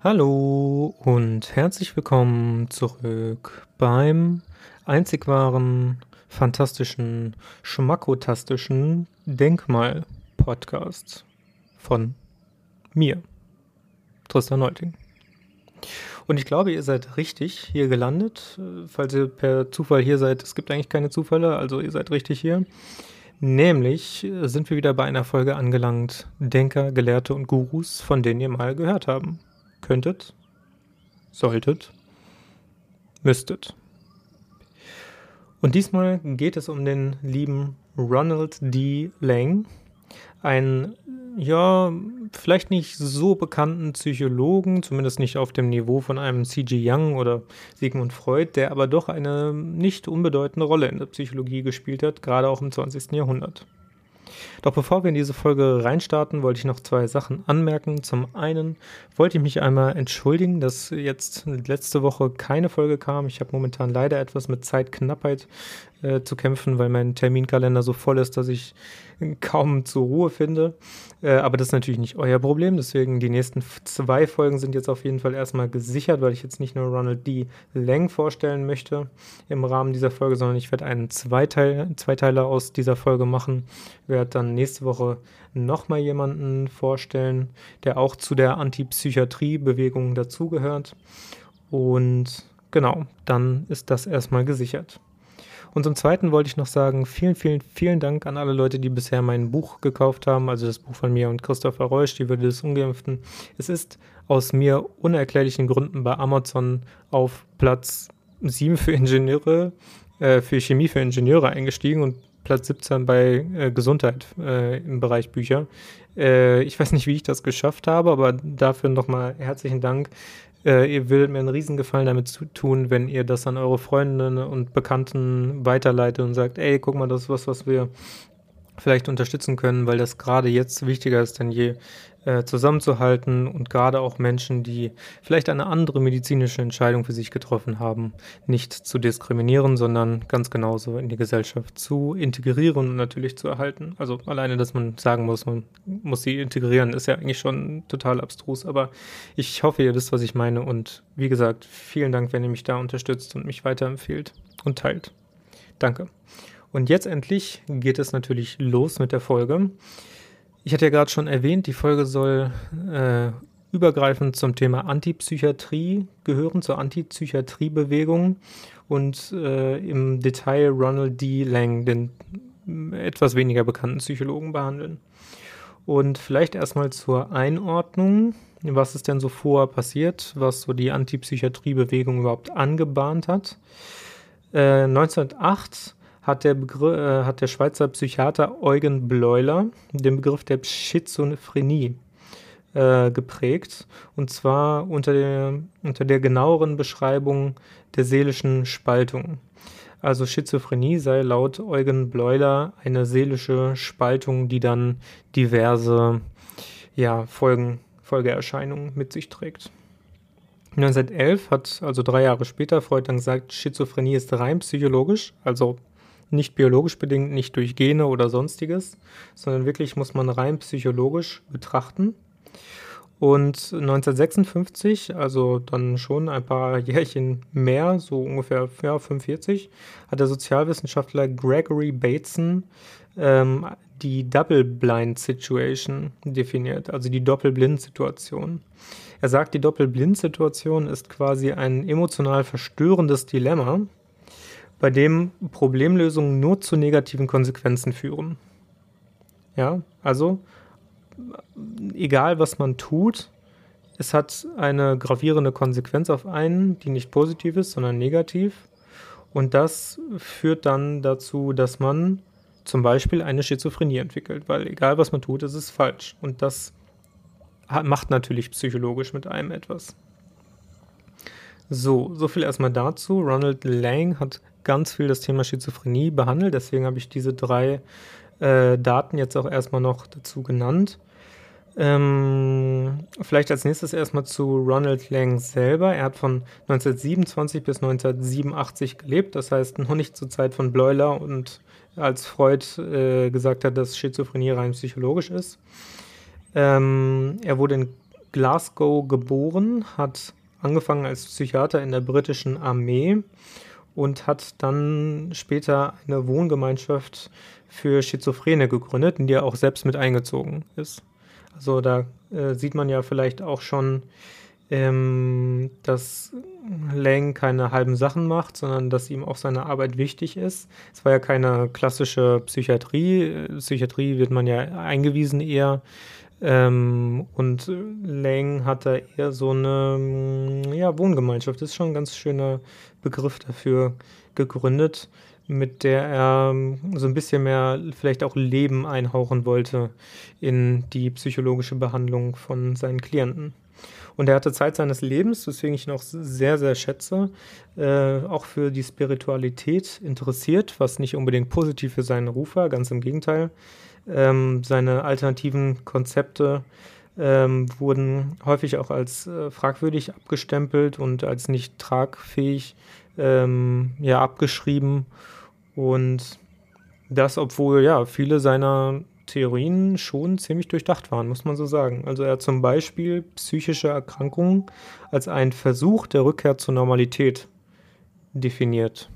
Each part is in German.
Hallo und herzlich willkommen zurück beim einzig wahren, fantastischen, schmackotastischen Denkmal-Podcast von mir, Tristan Neuting. Und ich glaube, ihr seid richtig hier gelandet, falls ihr per Zufall hier seid. Es gibt eigentlich keine Zufälle, also ihr seid richtig hier. Nämlich sind wir wieder bei einer Folge angelangt, Denker, Gelehrte und Gurus, von denen ihr mal gehört haben könntet, solltet, müsstet. Und diesmal geht es um den lieben Ronald D. Lang, ein, ja, vielleicht nicht so bekannten Psychologen, zumindest nicht auf dem Niveau von einem C.G. Young oder Sigmund Freud, der aber doch eine nicht unbedeutende Rolle in der Psychologie gespielt hat, gerade auch im 20. Jahrhundert. Doch bevor wir in diese Folge reinstarten, wollte ich noch zwei Sachen anmerken. Zum einen wollte ich mich einmal entschuldigen, dass jetzt letzte Woche keine Folge kam. Ich habe momentan leider etwas mit Zeitknappheit äh, zu kämpfen, weil mein Terminkalender so voll ist, dass ich kaum zur Ruhe finde. Äh, aber das ist natürlich nicht euer Problem. Deswegen die nächsten zwei Folgen sind jetzt auf jeden Fall erstmal gesichert, weil ich jetzt nicht nur Ronald D. Lang vorstellen möchte im Rahmen dieser Folge, sondern ich werde einen Zweiteil, Zweiteiler aus dieser Folge machen. Ich werde dann nächste Woche nochmal jemanden vorstellen, der auch zu der Antipsychiatrie-Bewegung dazugehört. Und genau, dann ist das erstmal gesichert. Und zum Zweiten wollte ich noch sagen, vielen, vielen, vielen Dank an alle Leute, die bisher mein Buch gekauft haben, also das Buch von mir und Christopher Reusch, die Würde des Ungeimpften. Es ist aus mir unerklärlichen Gründen bei Amazon auf Platz 7 für Ingenieure, äh, für Chemie für Ingenieure eingestiegen und Platz 17 bei äh, Gesundheit äh, im Bereich Bücher. Äh, ich weiß nicht, wie ich das geschafft habe, aber dafür nochmal herzlichen Dank. Äh, ihr würdet mir einen Riesengefallen damit tun, wenn ihr das an eure Freundinnen und Bekannten weiterleitet und sagt, ey, guck mal, das ist was, was wir vielleicht unterstützen können, weil das gerade jetzt wichtiger ist denn je, äh, zusammenzuhalten und gerade auch Menschen, die vielleicht eine andere medizinische Entscheidung für sich getroffen haben, nicht zu diskriminieren, sondern ganz genauso in die Gesellschaft zu integrieren und natürlich zu erhalten. Also alleine, dass man sagen muss, man muss sie integrieren, ist ja eigentlich schon total abstrus, aber ich hoffe, ihr wisst, was ich meine und wie gesagt, vielen Dank, wenn ihr mich da unterstützt und mich weiterempfehlt und teilt. Danke. Und jetzt endlich geht es natürlich los mit der Folge. Ich hatte ja gerade schon erwähnt, die Folge soll äh, übergreifend zum Thema Antipsychiatrie gehören, zur Antipsychiatriebewegung und äh, im Detail Ronald D. Lang, den etwas weniger bekannten Psychologen, behandeln. Und vielleicht erstmal zur Einordnung. Was ist denn so vorher passiert, was so die Antipsychiatriebewegung überhaupt angebahnt hat? Äh, 1908 hat der, Begriff, äh, hat der Schweizer Psychiater Eugen Bleuler den Begriff der Schizophrenie äh, geprägt. Und zwar unter der, unter der genaueren Beschreibung der seelischen Spaltung. Also Schizophrenie sei laut Eugen Bleuler eine seelische Spaltung, die dann diverse ja, Folgen, Folgeerscheinungen mit sich trägt. 1911 hat, also drei Jahre später, Freud dann gesagt, Schizophrenie ist rein psychologisch, also nicht biologisch bedingt, nicht durch Gene oder sonstiges, sondern wirklich muss man rein psychologisch betrachten. Und 1956, also dann schon ein paar Jährchen mehr, so ungefähr ja, 45, hat der Sozialwissenschaftler Gregory Bateson ähm, die Double Blind Situation definiert, also die Doppelblind-Situation. Er sagt, die Doppelblind-Situation ist quasi ein emotional verstörendes Dilemma, bei dem Problemlösungen nur zu negativen Konsequenzen führen. Ja, also egal was man tut, es hat eine gravierende Konsequenz auf einen, die nicht positiv ist, sondern negativ. Und das führt dann dazu, dass man zum Beispiel eine Schizophrenie entwickelt, weil egal was man tut, es ist falsch. Und das macht natürlich psychologisch mit einem etwas. So, so viel erstmal dazu. Ronald Lang hat ganz viel das Thema Schizophrenie behandelt, deswegen habe ich diese drei äh, Daten jetzt auch erstmal noch dazu genannt. Ähm, vielleicht als nächstes erstmal zu Ronald Lang selber. Er hat von 1927 bis 1987 gelebt, das heißt noch nicht zur Zeit von Bleuler und als Freud äh, gesagt hat, dass Schizophrenie rein psychologisch ist. Ähm, er wurde in Glasgow geboren, hat angefangen als Psychiater in der britischen Armee und hat dann später eine Wohngemeinschaft für Schizophrene gegründet, in die er auch selbst mit eingezogen ist. Also da äh, sieht man ja vielleicht auch schon, ähm, dass Lang keine halben Sachen macht, sondern dass ihm auch seine Arbeit wichtig ist. Es war ja keine klassische Psychiatrie. Psychiatrie wird man ja eingewiesen eher. Ähm, und Lang hat da eher so eine ja, Wohngemeinschaft. Das ist schon ein ganz schöner Begriff dafür gegründet, mit der er so ein bisschen mehr vielleicht auch Leben einhauchen wollte in die psychologische Behandlung von seinen Klienten. Und er hatte Zeit seines Lebens, weswegen ich ihn auch sehr, sehr schätze, äh, auch für die Spiritualität interessiert, was nicht unbedingt positiv für seinen Ruf war, ganz im Gegenteil. Ähm, seine alternativen Konzepte ähm, wurden häufig auch als äh, fragwürdig abgestempelt und als nicht tragfähig ähm, ja, abgeschrieben. Und das, obwohl ja viele seiner Theorien schon ziemlich durchdacht waren, muss man so sagen. Also er hat zum Beispiel psychische Erkrankungen als einen Versuch der Rückkehr zur Normalität definiert.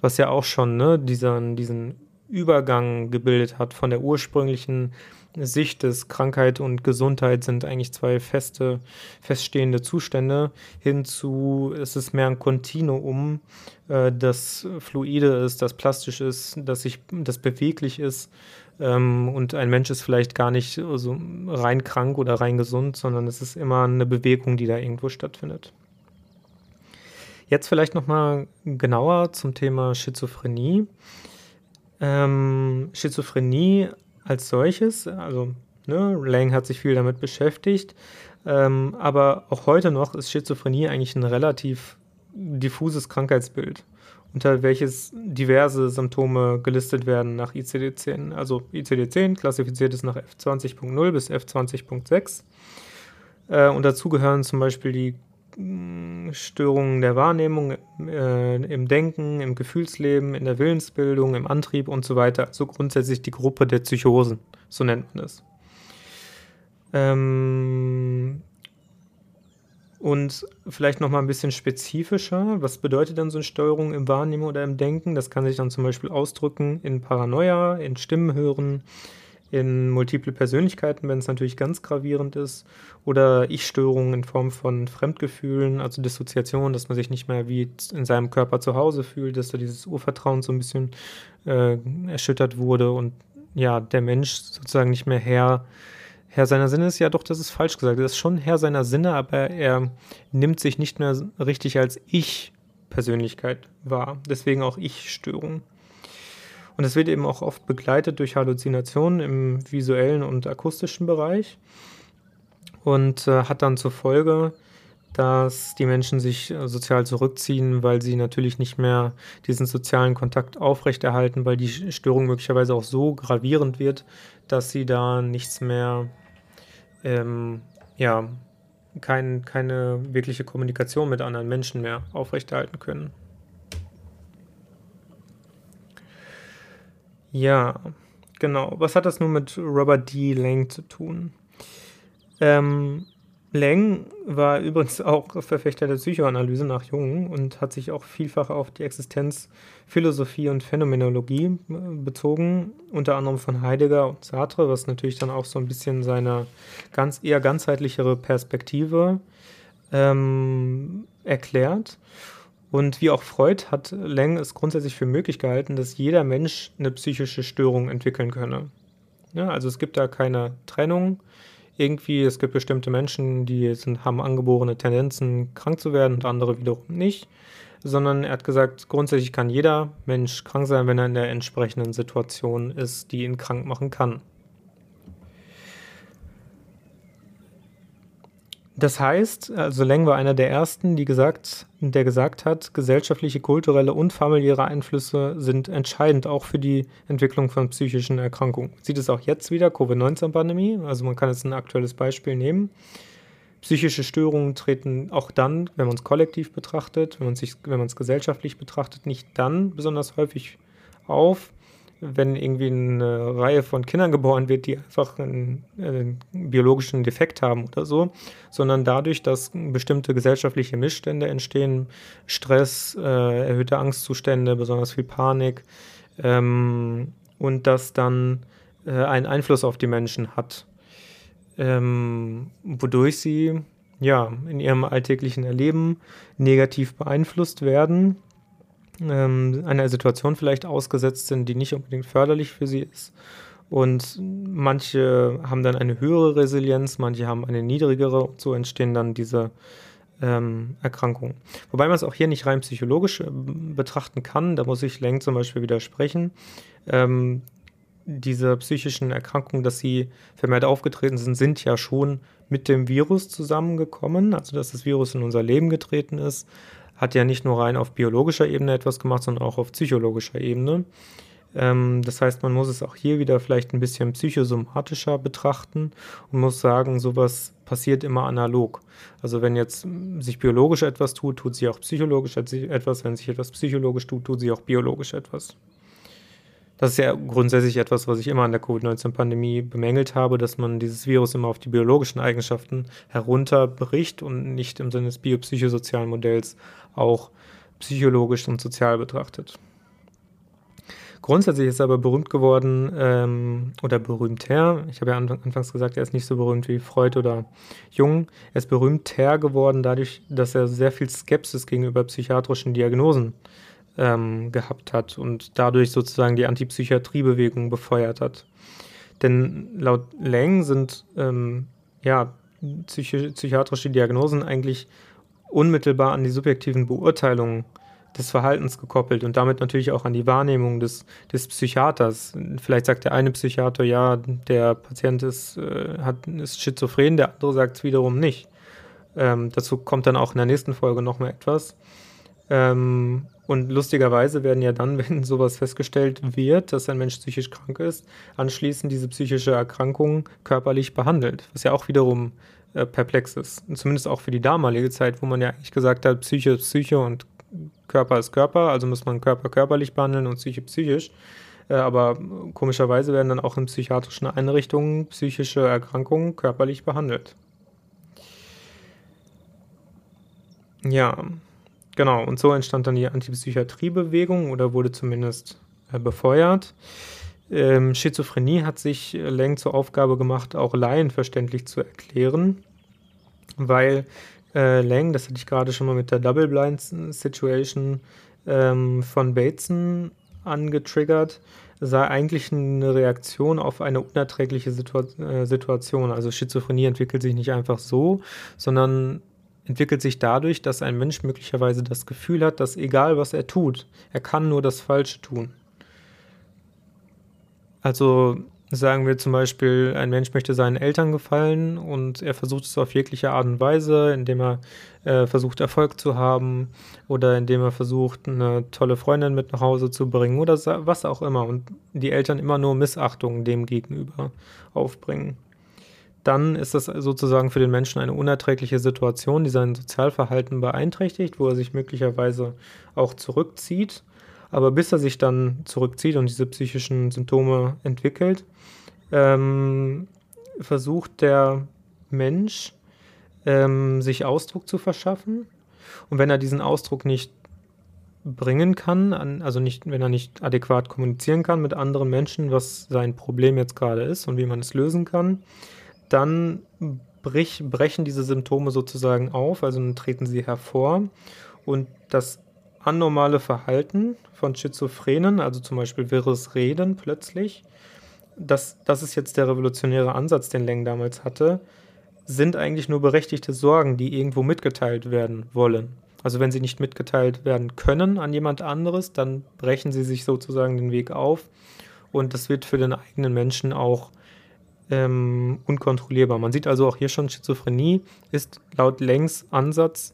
Was ja auch schon ne, diesen, diesen Übergang gebildet hat von der ursprünglichen Sicht des Krankheit und Gesundheit sind eigentlich zwei feste, feststehende Zustände hin zu, es ist mehr ein Kontinuum, äh, das fluide ist, das plastisch ist, das, sich, das beweglich ist ähm, und ein Mensch ist vielleicht gar nicht so rein krank oder rein gesund, sondern es ist immer eine Bewegung, die da irgendwo stattfindet. Jetzt vielleicht nochmal genauer zum Thema Schizophrenie. Ähm, Schizophrenie als solches, also ne, Lang hat sich viel damit beschäftigt, ähm, aber auch heute noch ist Schizophrenie eigentlich ein relativ diffuses Krankheitsbild unter welches diverse Symptome gelistet werden nach ICD-10. Also ICD-10 klassifiziert es nach F20.0 bis F20.6. Äh, und dazu gehören zum Beispiel die Störungen der Wahrnehmung äh, im Denken, im Gefühlsleben, in der Willensbildung, im Antrieb und so weiter. Also grundsätzlich die Gruppe der Psychosen, so nennt man es. Ähm, und vielleicht noch mal ein bisschen spezifischer, was bedeutet dann so eine Steuerung im Wahrnehmen oder im Denken? Das kann sich dann zum Beispiel ausdrücken in Paranoia, in Stimmen hören, in multiple Persönlichkeiten, wenn es natürlich ganz gravierend ist, oder Ich-Störungen in Form von Fremdgefühlen, also Dissoziation, dass man sich nicht mehr wie in seinem Körper zu Hause fühlt, dass da dieses Urvertrauen so ein bisschen äh, erschüttert wurde und ja, der Mensch sozusagen nicht mehr Herr Herr seiner Sinne ist ja doch, das ist falsch gesagt. Er ist schon Herr seiner Sinne, aber er nimmt sich nicht mehr richtig als Ich-Persönlichkeit wahr. Deswegen auch Ich-Störung. Und es wird eben auch oft begleitet durch Halluzinationen im visuellen und akustischen Bereich und äh, hat dann zur Folge, dass die Menschen sich äh, sozial zurückziehen, weil sie natürlich nicht mehr diesen sozialen Kontakt aufrechterhalten, weil die Störung möglicherweise auch so gravierend wird, dass sie da nichts mehr ähm, ja, kein, keine wirkliche Kommunikation mit anderen Menschen mehr aufrechterhalten können. Ja, genau. Was hat das nun mit Robert D. Lang zu tun? Ähm, Lang war übrigens auch Verfechter der Psychoanalyse nach Jung und hat sich auch vielfach auf die Existenz, Philosophie und Phänomenologie äh, bezogen, unter anderem von Heidegger und Sartre, was natürlich dann auch so ein bisschen seine ganz eher ganzheitlichere Perspektive ähm, erklärt. Und wie auch Freud hat Lang es grundsätzlich für möglich gehalten, dass jeder Mensch eine psychische Störung entwickeln könne. Ja, also es gibt da keine Trennung irgendwie, es gibt bestimmte Menschen, die sind, haben angeborene Tendenzen, krank zu werden und andere wiederum nicht. Sondern er hat gesagt, grundsätzlich kann jeder Mensch krank sein, wenn er in der entsprechenden Situation ist, die ihn krank machen kann. Das heißt, also Leng war einer der ersten, die gesagt, der gesagt hat, gesellschaftliche, kulturelle und familiäre Einflüsse sind entscheidend auch für die Entwicklung von psychischen Erkrankungen. Sieht es auch jetzt wieder, Covid-19-Pandemie, also man kann jetzt ein aktuelles Beispiel nehmen. Psychische Störungen treten auch dann, wenn man es kollektiv betrachtet, wenn man es gesellschaftlich betrachtet, nicht dann besonders häufig auf, wenn irgendwie eine Reihe von Kindern geboren wird, die einfach einen, einen, biologischen Defekt haben oder so, sondern dadurch, dass bestimmte gesellschaftliche Missstände entstehen, Stress, äh, erhöhte Angstzustände, besonders viel Panik ähm, und das dann äh, einen Einfluss auf die Menschen hat, ähm, wodurch sie ja in ihrem alltäglichen Erleben negativ beeinflusst werden ähm, einer Situation vielleicht ausgesetzt sind, die nicht unbedingt förderlich für sie ist. Und manche haben dann eine höhere Resilienz, manche haben eine niedrigere so entstehen dann diese ähm, Erkrankungen. Wobei man es auch hier nicht rein psychologisch äh, betrachten kann, da muss ich Leng zum Beispiel widersprechen. Ähm, diese psychischen Erkrankungen, dass sie vermehrt aufgetreten sind, sind ja schon mit dem Virus zusammengekommen, also dass das Virus in unser Leben getreten ist hat ja nicht nur rein auf biologischer Ebene etwas gemacht, sondern auch auf psychologischer Ebene. Ähm, das heißt, man muss es auch hier wieder vielleicht ein bisschen psychosomatischer betrachten und muss sagen, sowas passiert immer analog. Also wenn jetzt sich biologisch etwas tut, tut sich auch psychologisch etwas. Wenn sich etwas psychologisch tut, tut sich auch biologisch etwas. Das ist ja grundsätzlich etwas, was ich immer an der Covid-19-Pandemie bemängelt habe, dass man dieses Virus immer auf die biologischen Eigenschaften herunterbricht und nicht im Sinne des biopsychosozialen Modells auch psychologisch und sozial betrachtet. Grundsätzlich ist er aber berühmt geworden ähm, oder berühmter. Ich habe ja anfangs gesagt, er ist nicht so berühmt wie Freud oder Jung. Er ist berühmter geworden dadurch, dass er sehr viel Skepsis gegenüber psychiatrischen Diagnosen ähm, gehabt hat und dadurch sozusagen die Antipsychiatriebewegung befeuert hat. Denn laut Lang sind ähm, ja, psychi psychiatrische Diagnosen eigentlich unmittelbar an die subjektiven Beurteilungen des Verhaltens gekoppelt und damit natürlich auch an die Wahrnehmung des, des Psychiaters. Vielleicht sagt der eine Psychiater, ja, der Patient ist, äh, hat, ist schizophren, der andere sagt es wiederum nicht. Ähm, dazu kommt dann auch in der nächsten Folge noch mal etwas. Ähm, und lustigerweise werden ja dann, wenn sowas festgestellt wird, dass ein Mensch psychisch krank ist, anschließend diese psychische Erkrankung körperlich behandelt, was ja auch wiederum äh, perplex ist. Und zumindest auch für die damalige Zeit, wo man ja eigentlich gesagt hat, Psyche ist Psyche und Körper ist Körper, also muss man Körper körperlich behandeln und Psyche psychisch. Äh, aber komischerweise werden dann auch in psychiatrischen Einrichtungen psychische Erkrankungen körperlich behandelt. Ja, Genau, und so entstand dann die Antipsychiatriebewegung oder wurde zumindest äh, befeuert. Ähm, Schizophrenie hat sich äh, Leng zur Aufgabe gemacht, auch Laien verständlich zu erklären, weil äh, Lang, das hatte ich gerade schon mal mit der Double Blind Situation ähm, von Bateson angetriggert, sei eigentlich eine Reaktion auf eine unerträgliche Situa äh, Situation. Also Schizophrenie entwickelt sich nicht einfach so, sondern entwickelt sich dadurch, dass ein Mensch möglicherweise das Gefühl hat, dass egal was er tut, er kann nur das Falsche tun. Also sagen wir zum Beispiel, ein Mensch möchte seinen Eltern gefallen und er versucht es auf jegliche Art und Weise, indem er äh, versucht Erfolg zu haben oder indem er versucht eine tolle Freundin mit nach Hause zu bringen oder was auch immer und die Eltern immer nur Missachtung dem gegenüber aufbringen dann ist das sozusagen für den Menschen eine unerträgliche Situation, die sein Sozialverhalten beeinträchtigt, wo er sich möglicherweise auch zurückzieht. Aber bis er sich dann zurückzieht und diese psychischen Symptome entwickelt, ähm, versucht der Mensch, ähm, sich Ausdruck zu verschaffen. Und wenn er diesen Ausdruck nicht bringen kann, also nicht, wenn er nicht adäquat kommunizieren kann mit anderen Menschen, was sein Problem jetzt gerade ist und wie man es lösen kann, dann brich, brechen diese Symptome sozusagen auf, also dann treten sie hervor und das anormale Verhalten von Schizophrenen, also zum Beispiel wirres Reden plötzlich, das, das ist jetzt der revolutionäre Ansatz, den Leng damals hatte, sind eigentlich nur berechtigte Sorgen, die irgendwo mitgeteilt werden wollen. Also wenn sie nicht mitgeteilt werden können an jemand anderes, dann brechen sie sich sozusagen den Weg auf und das wird für den eigenen Menschen auch ähm, unkontrollierbar. Man sieht also auch hier schon, Schizophrenie ist laut Lengs Ansatz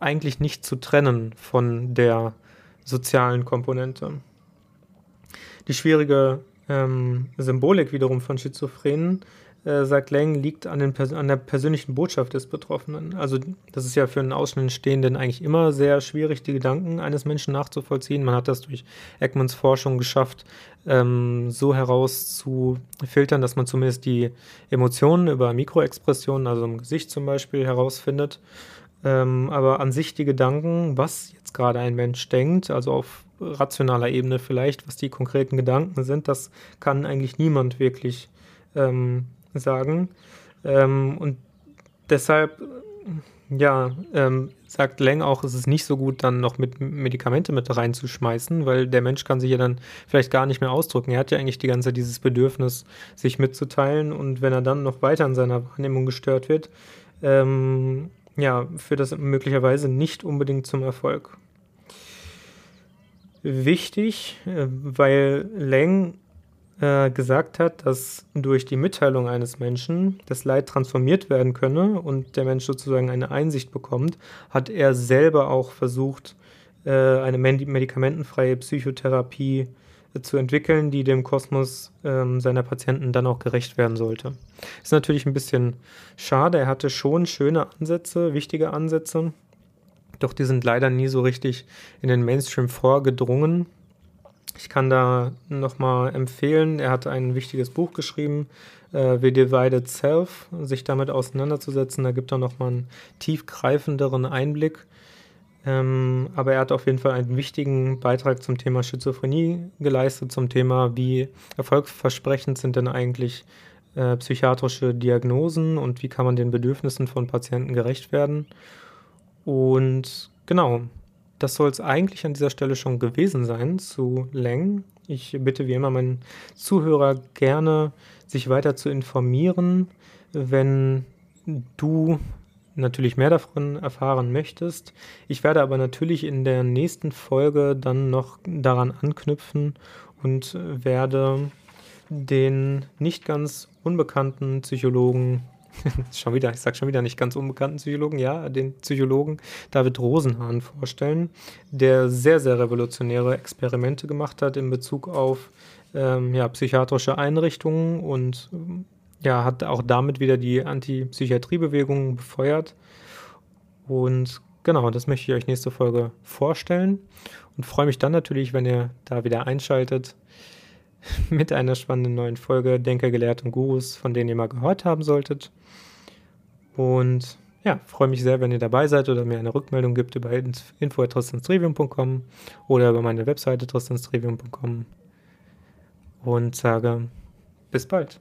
eigentlich nicht zu trennen von der sozialen Komponente. Die schwierige ähm, Symbolik wiederum von Schizophrenen äh, sagt Lang, liegt an, den, an der persönlichen Botschaft des Betroffenen. Also das ist ja für einen Außenstehenden eigentlich immer sehr schwierig, die Gedanken eines Menschen nachzuvollziehen. Man hat das durch Eckmans Forschung geschafft, ähm, so herauszufiltern, dass man zumindest die Emotionen über Mikroexpressionen, also im Gesicht zum Beispiel, herausfindet. Ähm, aber an sich die Gedanken, was jetzt gerade ein Mensch denkt, also auf rationaler Ebene vielleicht, was die konkreten Gedanken sind, das kann eigentlich niemand wirklich ähm, sagen. Ähm, und deshalb, ja, ähm, sagt Leng auch, es ist nicht so gut, dann noch mit Medikamente mit reinzuschmeißen, weil der Mensch kann sich ja dann vielleicht gar nicht mehr ausdrücken. Er hat ja eigentlich die ganze Zeit dieses Bedürfnis, sich mitzuteilen und wenn er dann noch weiter in seiner Wahrnehmung gestört wird, ähm, ja, führt das möglicherweise nicht unbedingt zum Erfolg. Wichtig, äh, weil Leng äh, gesagt hat, dass durch die Mitteilung eines Menschen das Leid transformiert werden könne und der Mensch sozusagen eine Einsicht bekommt, hat er selber auch versucht, äh, eine medikamentenfreie Psychotherapie äh, zu entwickeln, die dem Kosmos ähm, seiner Patienten dann auch gerecht werden sollte. Ist natürlich ein bisschen schade. Er hatte schon schöne Ansätze, wichtige Ansätze, doch die sind leider nie so richtig in den Mainstream vorgedrungen. Ich kann da nochmal empfehlen, er hat ein wichtiges Buch geschrieben, äh, The Divided Self, sich damit auseinanderzusetzen. Da gibt er nochmal einen tiefgreifenderen Einblick. Ähm, aber er hat auf jeden Fall einen wichtigen Beitrag zum Thema Schizophrenie geleistet, zum Thema, wie erfolgsversprechend sind denn eigentlich äh, psychiatrische Diagnosen und wie kann man den Bedürfnissen von Patienten gerecht werden. Und genau, das soll es eigentlich an dieser Stelle schon gewesen sein zu Lang. Ich bitte wie immer meinen Zuhörer gerne, sich weiter zu informieren, wenn du natürlich mehr davon erfahren möchtest. Ich werde aber natürlich in der nächsten Folge dann noch daran anknüpfen und werde den nicht ganz unbekannten Psychologen schon wieder, ich sage schon wieder nicht ganz unbekannten Psychologen, ja, den Psychologen David Rosenhahn vorstellen, der sehr, sehr revolutionäre Experimente gemacht hat in Bezug auf ähm, ja, psychiatrische Einrichtungen und ja, hat auch damit wieder die Antipsychiatriebewegung befeuert. Und genau, das möchte ich euch nächste Folge vorstellen und freue mich dann natürlich, wenn ihr da wieder einschaltet mit einer spannenden neuen Folge Denker, Gelehrt und Gurus, von denen ihr mal gehört haben solltet. Und ja, freue mich sehr, wenn ihr dabei seid oder mir eine Rückmeldung gibt über info.tristanstrivium.com oder über meine Webseite tristanstrivium.com und sage bis bald.